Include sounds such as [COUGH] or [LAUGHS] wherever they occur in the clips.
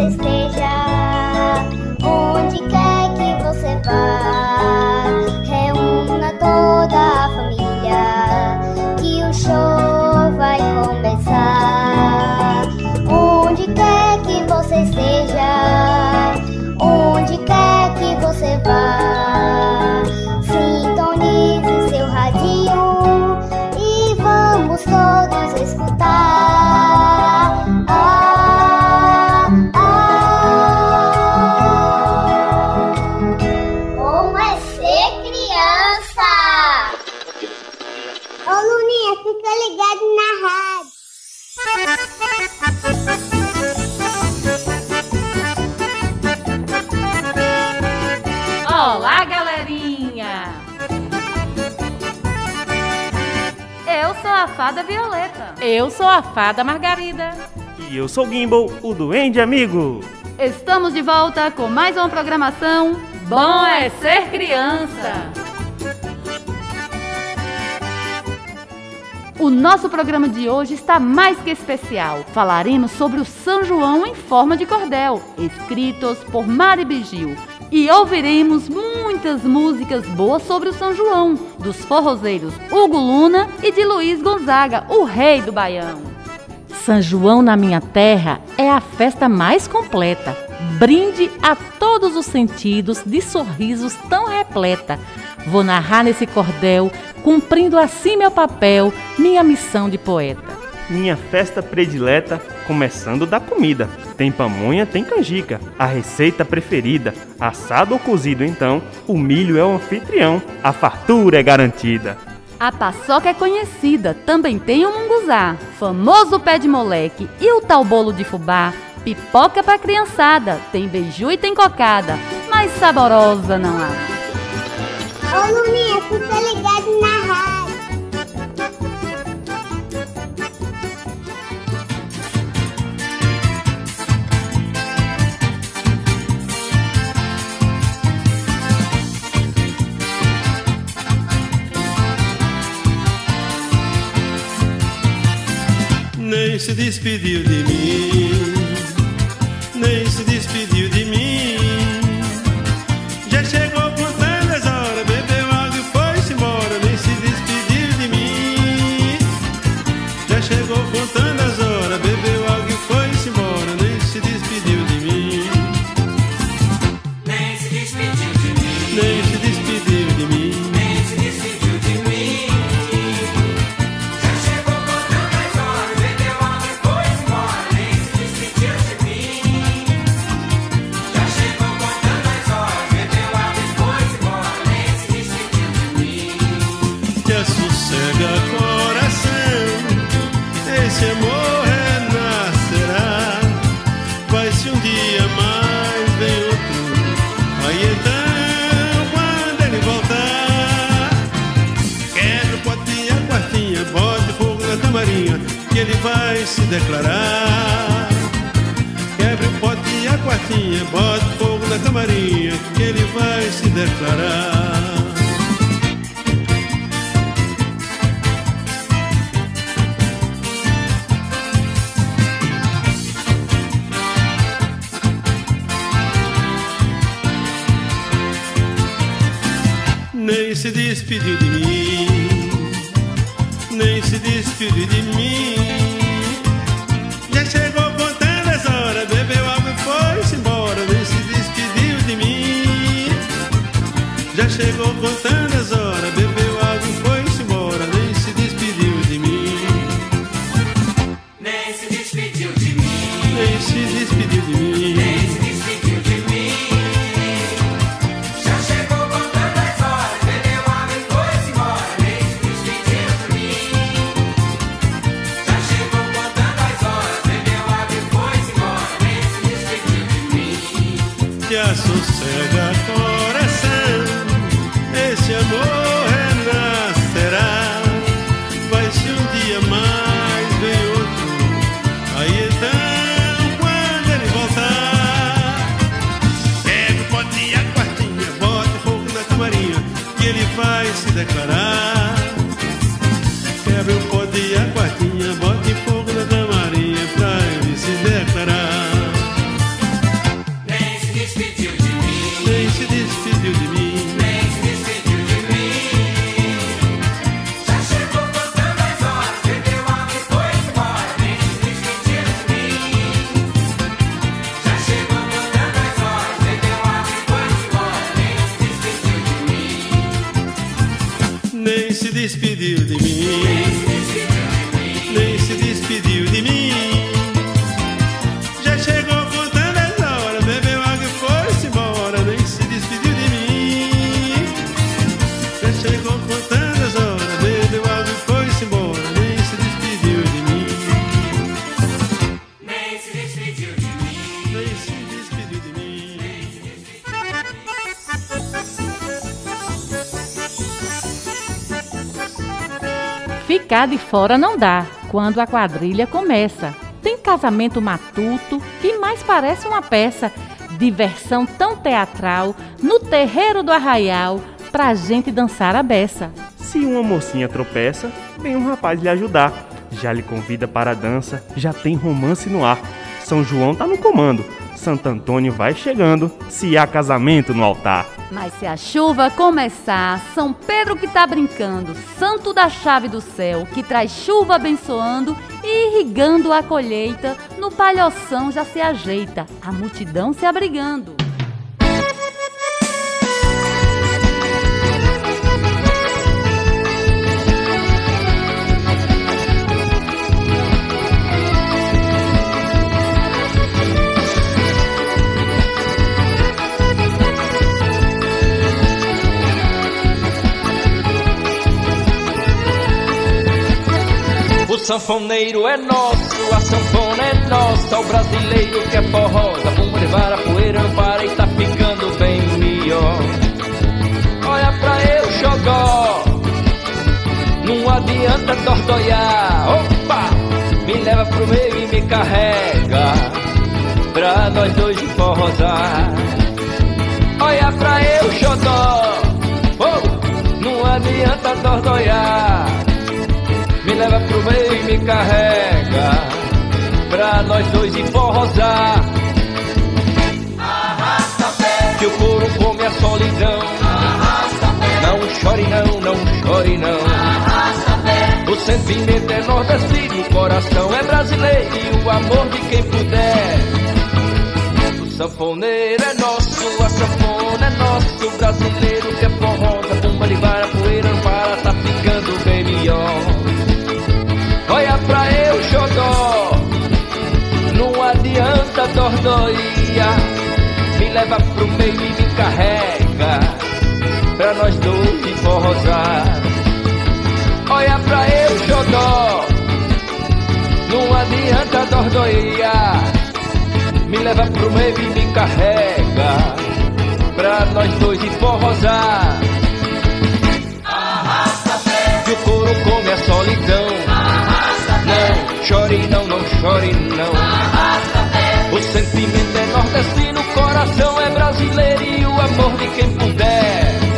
você esteja, Eu sou a fada Margarida. E eu sou o Gimbal, o Duende Amigo. Estamos de volta com mais uma programação Bom é Ser Criança. O nosso programa de hoje está mais que especial. Falaremos sobre o São João em forma de cordel, escritos por Mari Bigil. E ouviremos muitas músicas boas sobre o São João, dos forrozeiros Hugo Luna e de Luiz Gonzaga, o rei do Baião. São João na minha terra é a festa mais completa. Brinde a todos os sentidos de sorrisos tão repleta. Vou narrar nesse cordel, cumprindo assim meu papel, minha missão de poeta. Minha festa predileta, começando da comida. Tem pamonha, tem canjica, a receita preferida. Assado ou cozido, então, o milho é o anfitrião, a fartura é garantida. A paçoca é conhecida, também tem o munguzá, famoso pé de moleque e o tal bolo de fubá. Pipoca pra criançada, tem beiju e tem cocada, mais saborosa não há. Ô Luninha, Nem se despediu de mim, se despediu de mim, nem se despediu de mim. Fora não dá quando a quadrilha começa. Tem casamento matuto que mais parece uma peça. Diversão tão teatral no terreiro do arraial pra gente dançar a beça. Se uma mocinha tropeça, vem um rapaz lhe ajudar. Já lhe convida para a dança, já tem romance no ar. São João tá no comando, Santo Antônio vai chegando, se há casamento no altar. Mas se a chuva começar, São Pedro que tá brincando, santo da chave do céu, que traz chuva abençoando e irrigando a colheita, no palhoção já se ajeita, a multidão se abrigando. Sanfoneiro é nosso, a sanfona é nossa. O brasileiro que é forrosa, bumba de vara, poeira não para e tá ficando bem melhor. Olha pra eu, xodó, não adianta tordoiar. Opa, me leva pro meio e me carrega, pra nós dois forrosar. Olha pra eu, xodó, oh, não adianta tordoiar. Leva pro meio e me carrega Pra nós dois enforrosar Que o couro come a solidão. Não chore não, não chore não. O sentimento é nordestino O coração é brasileiro E o amor de quem puder carrega Pra nós dois enforrosar Olha pra eu, xodó Não adianta dordoia Me leva pro meio e me carrega Pra nós dois enforrosar Que o couro come a solidão. Não chore não, não chore não. Nordestino, o coração é brasileiro e o amor de quem puder.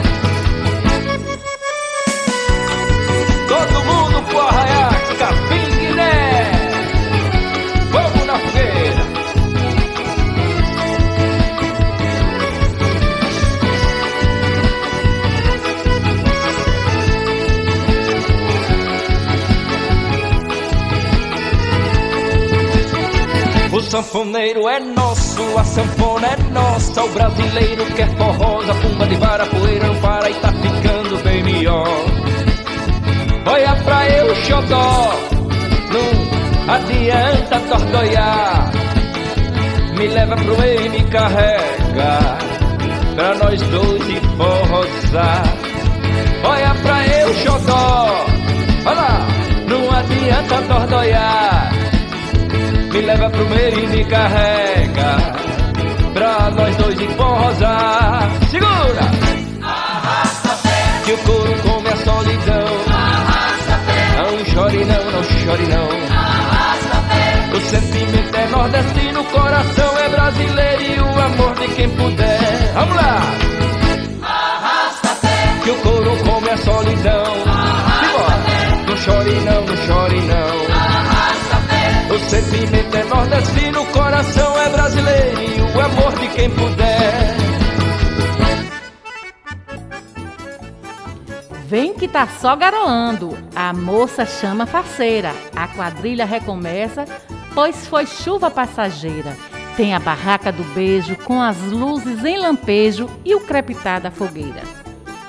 Sanfoneiro é nosso, a sanfona é nossa. O brasileiro quer forrosa, pumba de vara, poeira não para e tá ficando bem melhor. Olha pra eu, xodó, não adianta tordoiar. Me leva pro meio e me carrega, pra nós dois e forrosar. Olha pra eu, xodó, olha lá, não adianta tordoiar. Me leva pro meio e me carrega Pra nós dois enforrosar Segura! Que o couro come a solidão. Não chore não, não chore não. O sentimento é nordestino O coração é brasileiro E o amor de quem puder. Vamos lá! Que o couro come a solidão. Simbora! Não chore não, não chore não sentimento é nordestino, o coração é brasileiro e o amor de quem puder. Vem que tá só garoando. A moça chama faceira. A quadrilha recomeça, pois foi chuva passageira. Tem a barraca do beijo com as luzes em lampejo e o crepitar da fogueira.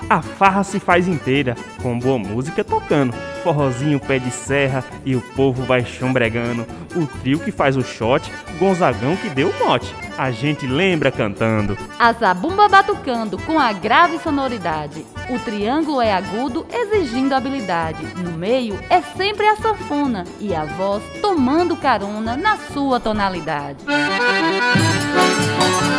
A farra se faz inteira, com boa música tocando. Forrozinho pé de serra e o povo vai chombregando. O trio que faz o shot, Gonzagão que deu o mote. A gente lembra cantando. A zabumba batucando com a grave sonoridade. O triângulo é agudo, exigindo habilidade. No meio é sempre a sanfona e a voz tomando carona na sua tonalidade. arrasta-pé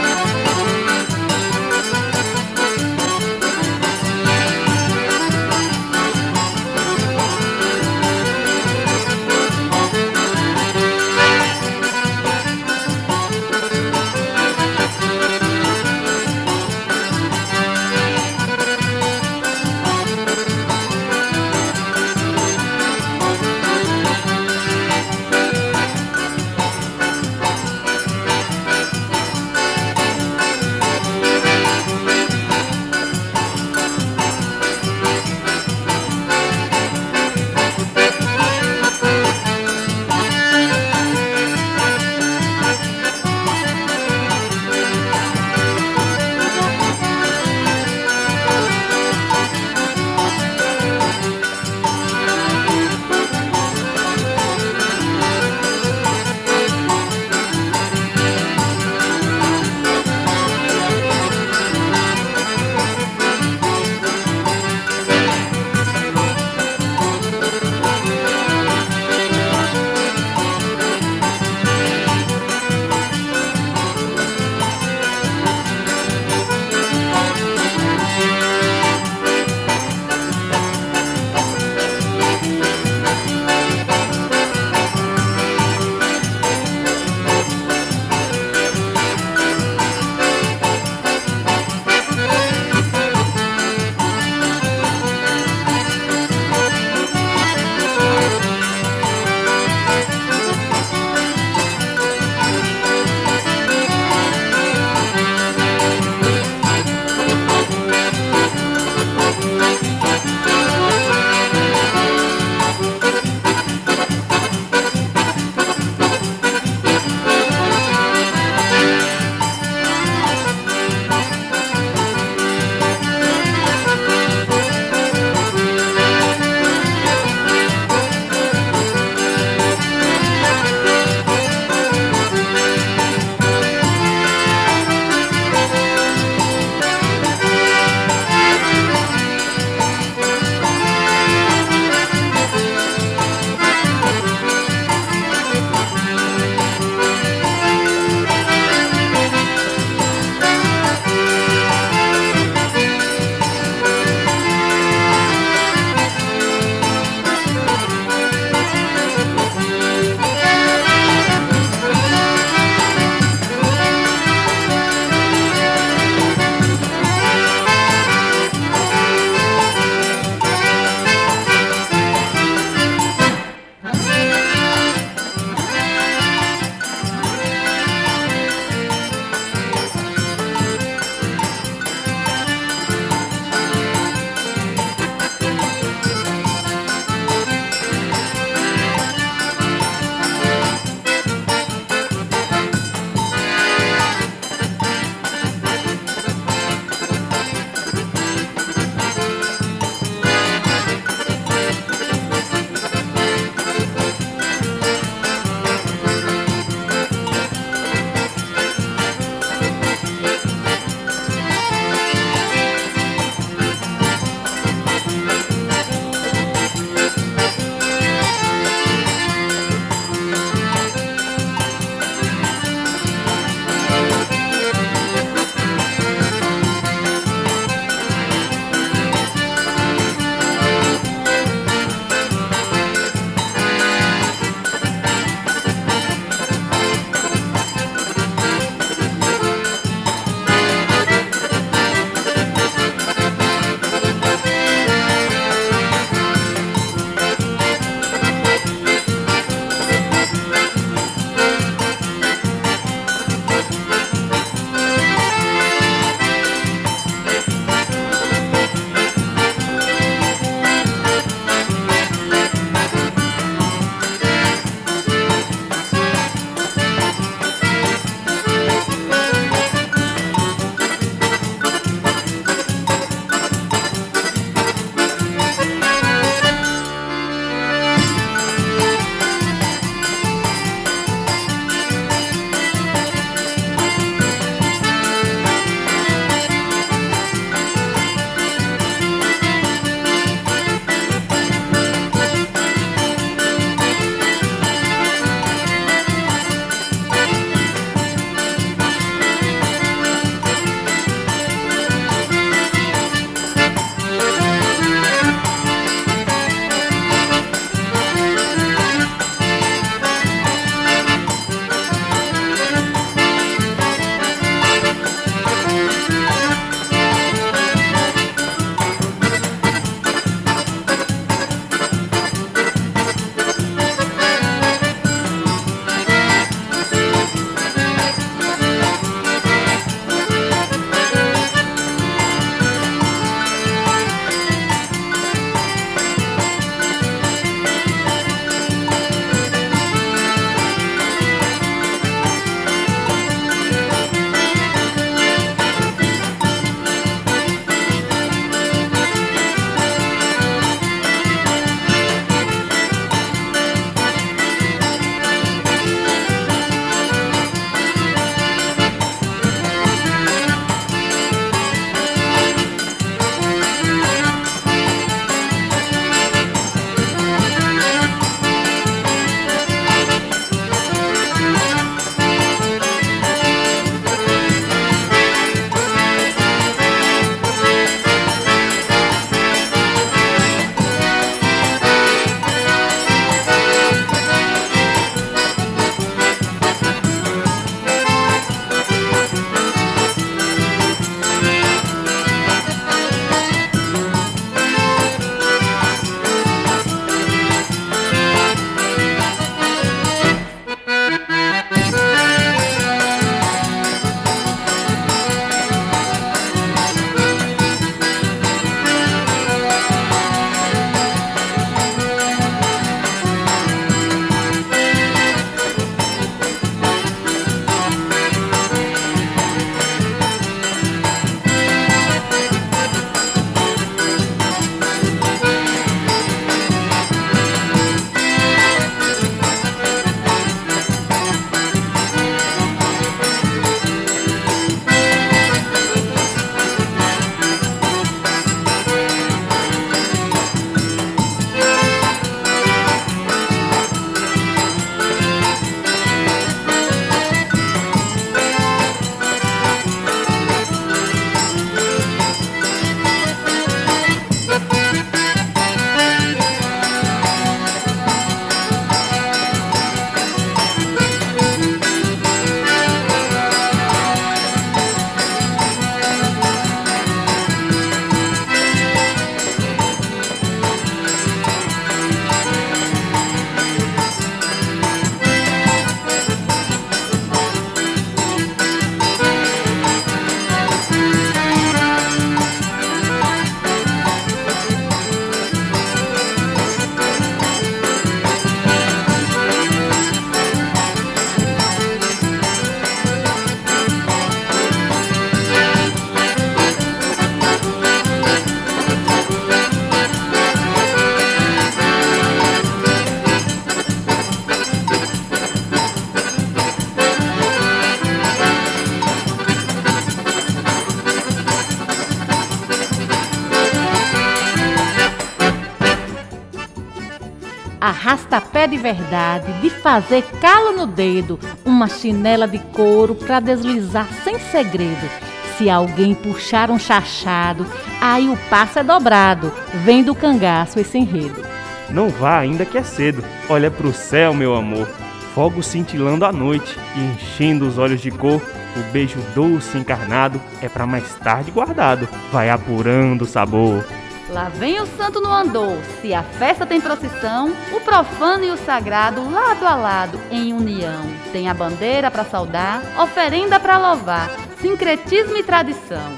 de verdade, de fazer calo no dedo, uma chinela de couro pra deslizar sem segredo. Se alguém puxar um chachado, aí o passo é dobrado, vem do cangaço esse enredo. Não vá ainda que é cedo. Olha pro céu, meu amor. Fogo cintilando à noite e enchendo os olhos de cor. O beijo doce encarnado é pra mais tarde guardado. Vai apurando o sabor. Lá vem o santo no andor. Se a festa tem procissão, o profano e o sagrado lado a lado em união. Tem a bandeira pra saudar, oferenda pra louvar, sincretismo e tradição.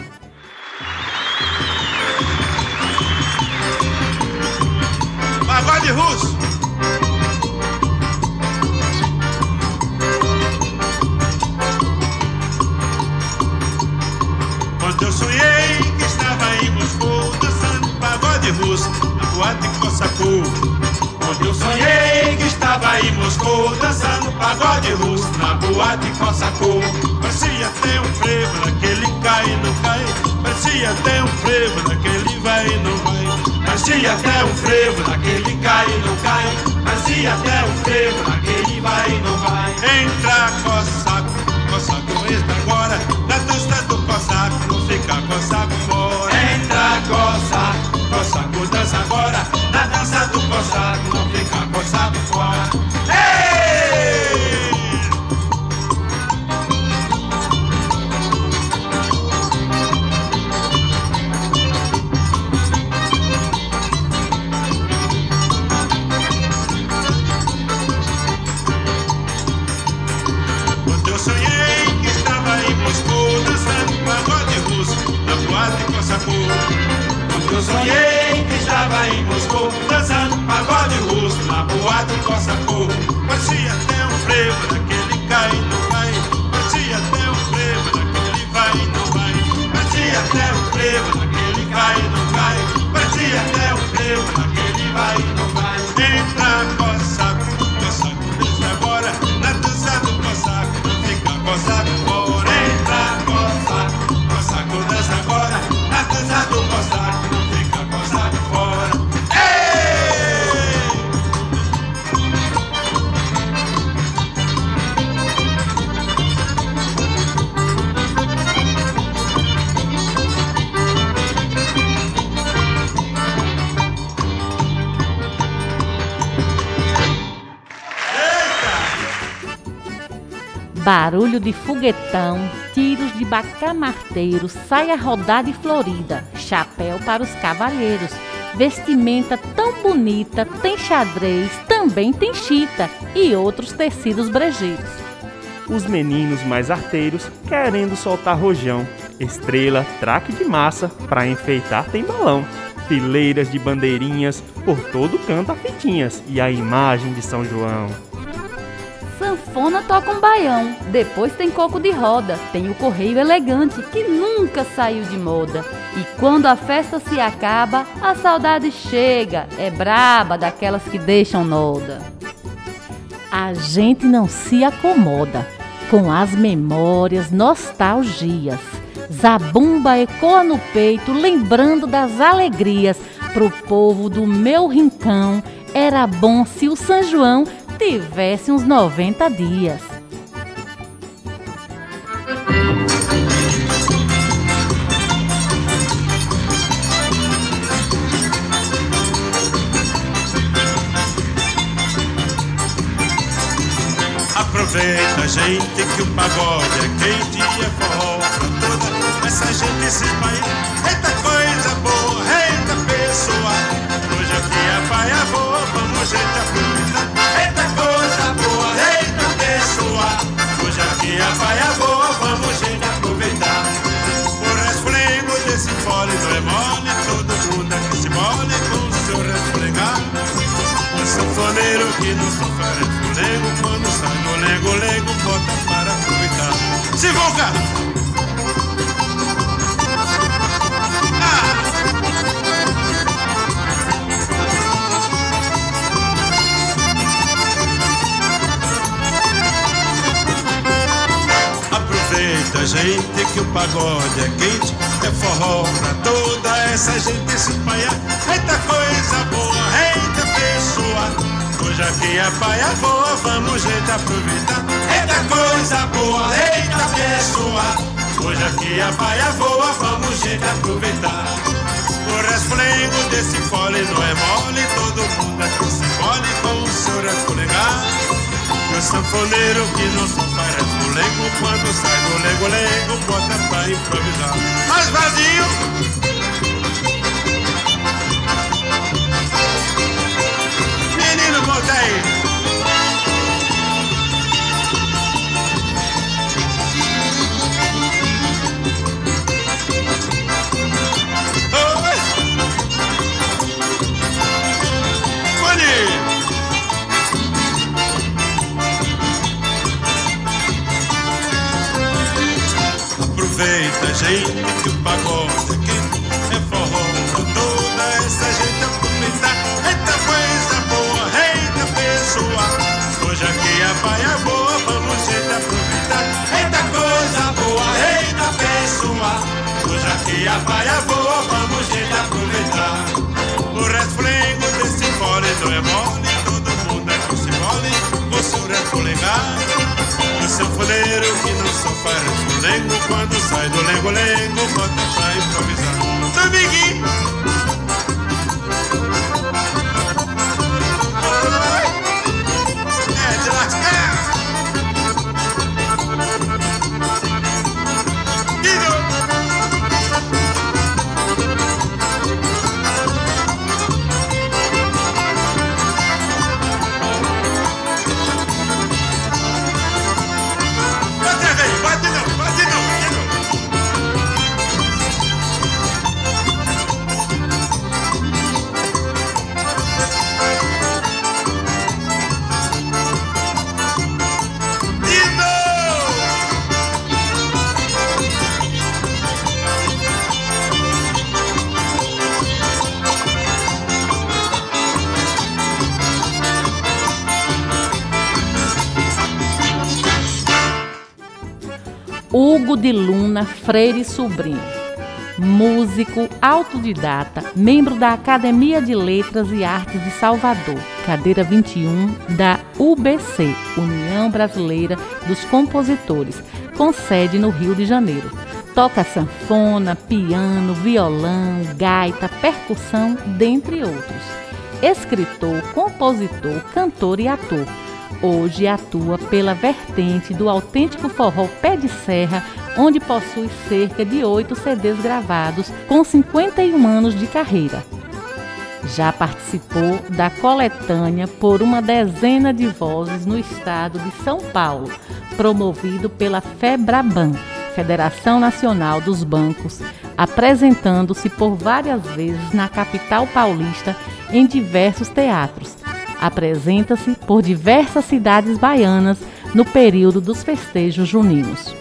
Pagode russo. Russo na boate Cossacou. Parecia até um frevo naquele cai e não cai. Parecia até um frevo naquele vai e não vai. Parecia até um frevo naquele cai e não cai. Parecia até um frevo naquele vai e não vai. Entra Cossaco, Cossaco entra agora na dança do Cossaco, não fica Cossaco fora. Entra Cossaco, Cossaco dança agora na dança do Cossaco, não russo na boate Cossacou. Parecia até um frevo naquele cai e Barulho de foguetão, tiros de bacamarteiro, saia rodada e florida, chapéu para os cavalheiros, vestimenta tão bonita, tem xadrez, também tem chita e outros tecidos brejeiros. Os meninos mais arteiros querendo soltar rojão. Estrela, traque de massa, pra enfeitar tem balão. Fileiras de bandeirinhas, por todo canto há fitinhas. E a imagem de São João. Sanfona toca um baião, depois tem coco de roda, tem o correio elegante que nunca saiu de moda. E quando a festa se acaba, a saudade chega, é braba daquelas que deixam noda. A gente não se acomoda com as memórias, nostalgias. Zabumba ecoa no peito, lembrando das alegrias. Pro povo do meu rincão, era bom se o São João tivesse uns 90 dias. Aproveita, gente, que o pagode é quente e é forró pra toda essa gente se espalhar. Eita Volta! Ah! Aproveita, gente, que o pagode é quente, é forró pra toda essa gente se espalhar. Eita coisa boa, eita pessoa. Hoje aqui a paia voa, vamos gente aproveitar. Eita coisa boa, eita pessoa. Hoje aqui a paia voa, vamos gente aproveitar. O resflengo desse fole não é mole, todo mundo aqui se mole com o seu resflegar. O sanfoneiro que não só faz resfolengo, quando sai do lengo-lengo, bota pra improvisar. Mas vazio! Aproveita, gente, Hugo de Luna Freire Sobrinho. Músico autodidata, membro da Academia de Letras e Artes de Salvador, cadeira 21 da UBC, União Brasileira dos Compositores, com sede no Rio de Janeiro. Toca sanfona, piano, violão, gaita, percussão, dentre outros. Escritor, compositor, cantor e ator. Hoje atua pela vertente do autêntico forró Pé de Serra, onde possui cerca de oito CDs gravados com 51 anos de carreira. Já participou da coletânea por uma dezena de vozes no estado de São Paulo, promovido pela FEBRABAN, Federação Nacional dos Bancos, apresentando-se por várias vezes na capital paulista em diversos teatros. Apresenta-se por diversas cidades baianas no período dos festejos juninos.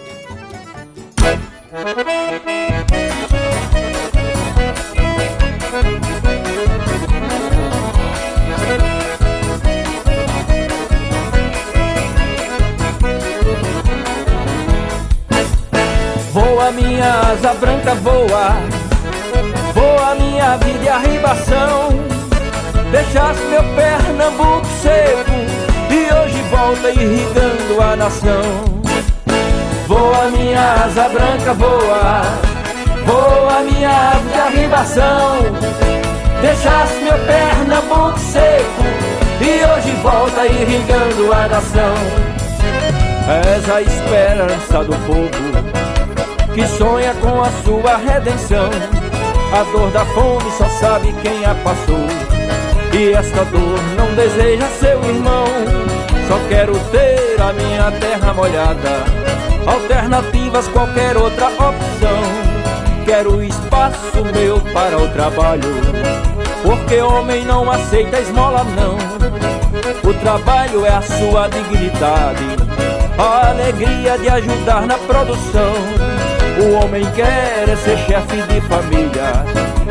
Voa minha asa branca, voa Voa minha vida e arribação Deixaste meu Pernambuco seco E hoje volta irrigando a nação Voa minha asa branca, voa Voa minha ave de arribação Deixaste meu Pernambuco seco E hoje volta irrigando a nação És a esperança do povo que sonha com a sua redenção. A dor da fome só sabe quem a passou. E esta dor não deseja seu irmão. Só quero ter a minha terra molhada. Alternativas, qualquer outra opção. Quero espaço meu para o trabalho. Porque homem não aceita esmola, não. O trabalho é a sua dignidade. A alegria de ajudar na produção. O homem quer é ser chefe de família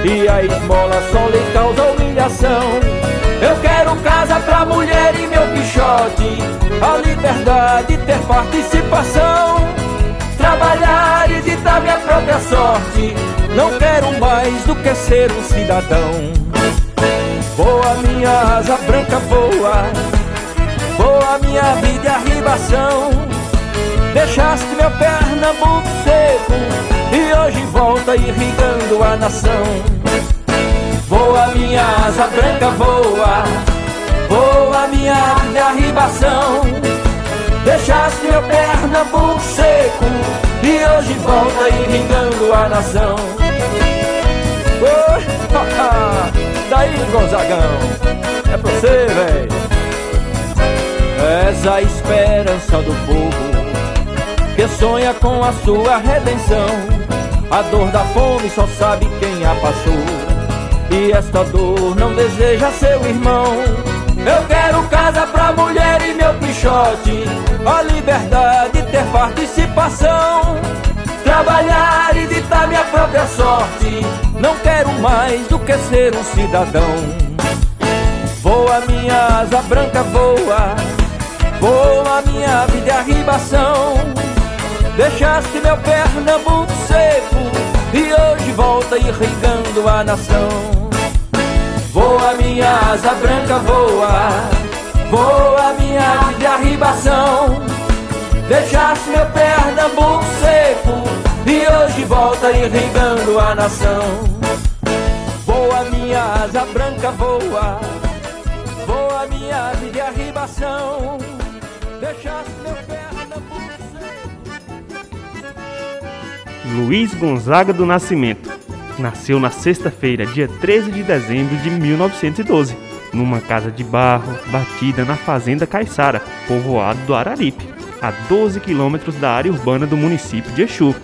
E a esmola só lhe causa humilhação casa pra mulher e meu quixote A liberdade, ter participação. Trabalhar e ditar minha própria sorte. Não quero mais do que ser um cidadão. Voa minha asa branca, voa Voa minha vida e arribação. Deixaste meu Pernambuco seco E hoje volta irrigando a nação. Voa minha asa branca, voa Voa minha vida e arribação. Deixaste meu Pernambuco seco E hoje volta irrigando a nação. Oi, [LAUGHS] Daí, Gonzagão. É pra você, véi. És a esperança do povo Que sonha com a sua redenção. A dor da fome só sabe quem a passou E esta dor não deseja seu irmão eu quero casa pra mulher e meu pichote. A liberdade, ter participação. Trabalhar e ditar minha própria sorte. Não quero mais do que ser um cidadão. Voa minha asa branca, voa Voa minha vida e arribação Deixaste meu Pernambuco seco E hoje volta irrigando a nação Voa minha asa branca, voa. Voa minha vida e arribação. Deixaste meu Pernambuco seco E hoje volta irrigando a nação. Voa minha asa branca, voa. Voa minha vida e arribação. Deixaste meu Pernambuco seco. Luiz Gonzaga do Nascimento. Nasceu na sexta-feira, dia 13 de dezembro de 1912, numa casa de barro batida na fazenda Caiçara, povoado do Araripe, a 12 quilômetros da área urbana do município de Exu,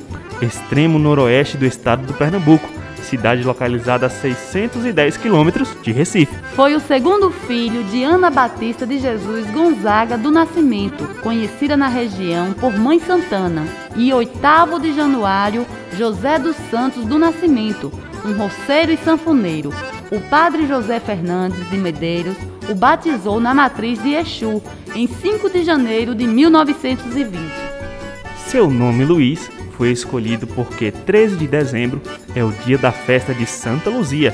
extremo noroeste do estado do Pernambuco, cidade localizada a 610 quilômetros de Recife. Foi o segundo filho de Ana Batista de Jesus Gonzaga do Nascimento, conhecida na região por Mãe Santana, e oitavo de Januário José dos Santos do Nascimento, um roceiro e sanfoneiro. O padre José Fernandes de Medeiros o batizou na matriz de Exu em 5 de janeiro de 1920. Seu nome Luiz foi escolhido porque 13 de dezembro é o dia da festa de Santa Luzia.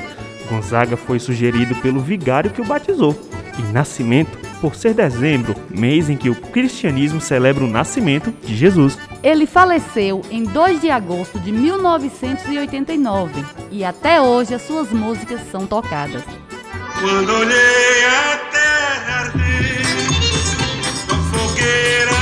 Gonzaga foi sugerido pelo vigário que o batizou. E nascimento por ser dezembro, mês em que o cristianismo celebra o nascimento de Jesus. Ele faleceu em 2 de agosto de 1989 e até hoje as suas músicas são tocadas. Quando olhei a terra arder com fogueira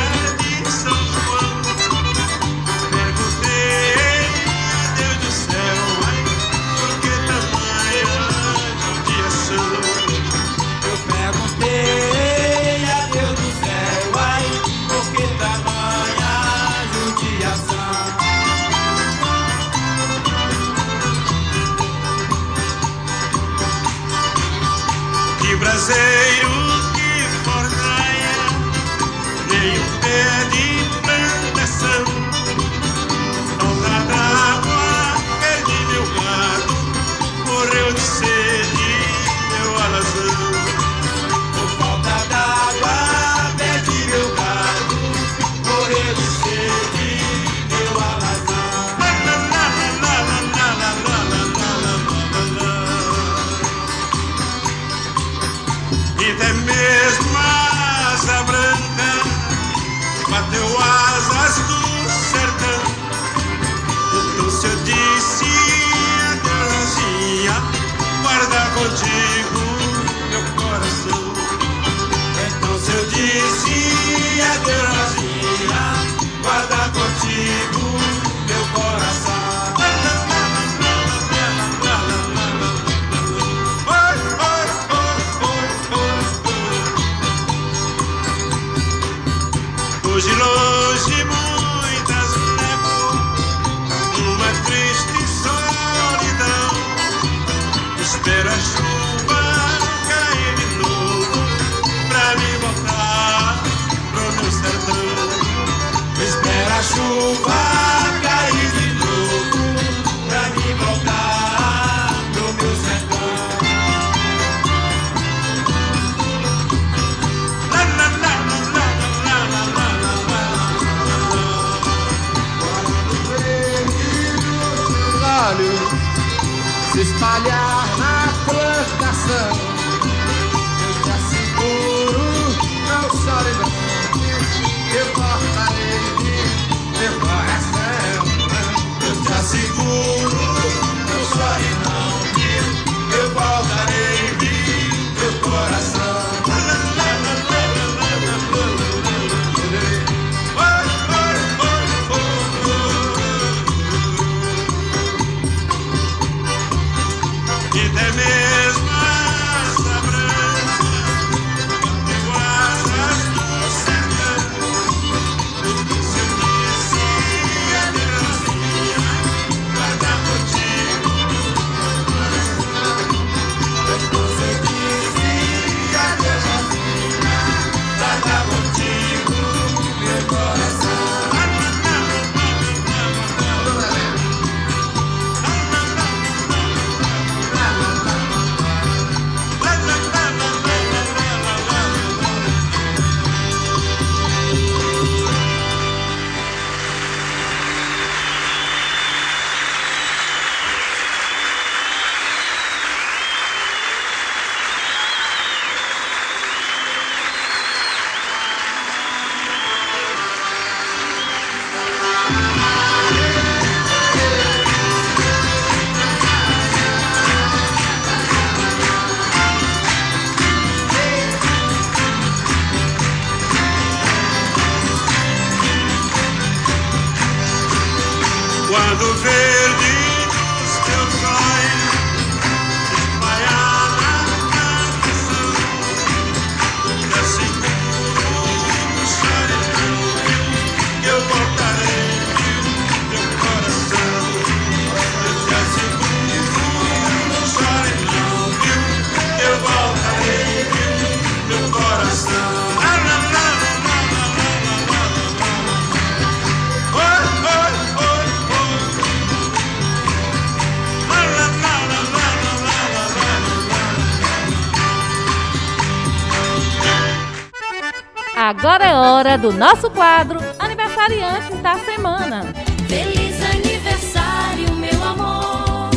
do nosso quadro Aniversariantes da Semana. Feliz aniversário, meu amor.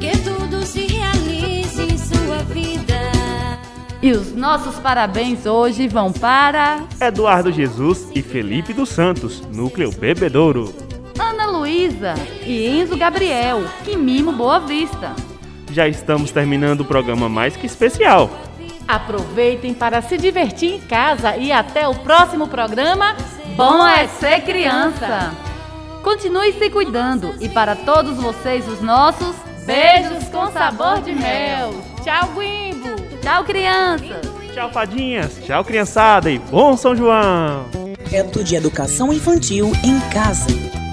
Que tudo se realize em sua vida. E os nossos parabéns hoje vão para Eduardo Jesus e Felipe dos Santos, Núcleo Bebedouro. Ana Luísa e Enzo Gabriel, que mimo Boa Vista. Já estamos terminando o programa mais que especial. Aproveitem para se divertir em casa e até o próximo programa. Bom é ser criança. Continue se cuidando e para todos vocês os nossos beijos com sabor de mel. Tchau, Guimbo! Tchau, crianças. Tchau, fadinhas. Tchau, criançada. E bom São João. Projeto de Educação Infantil em Casa.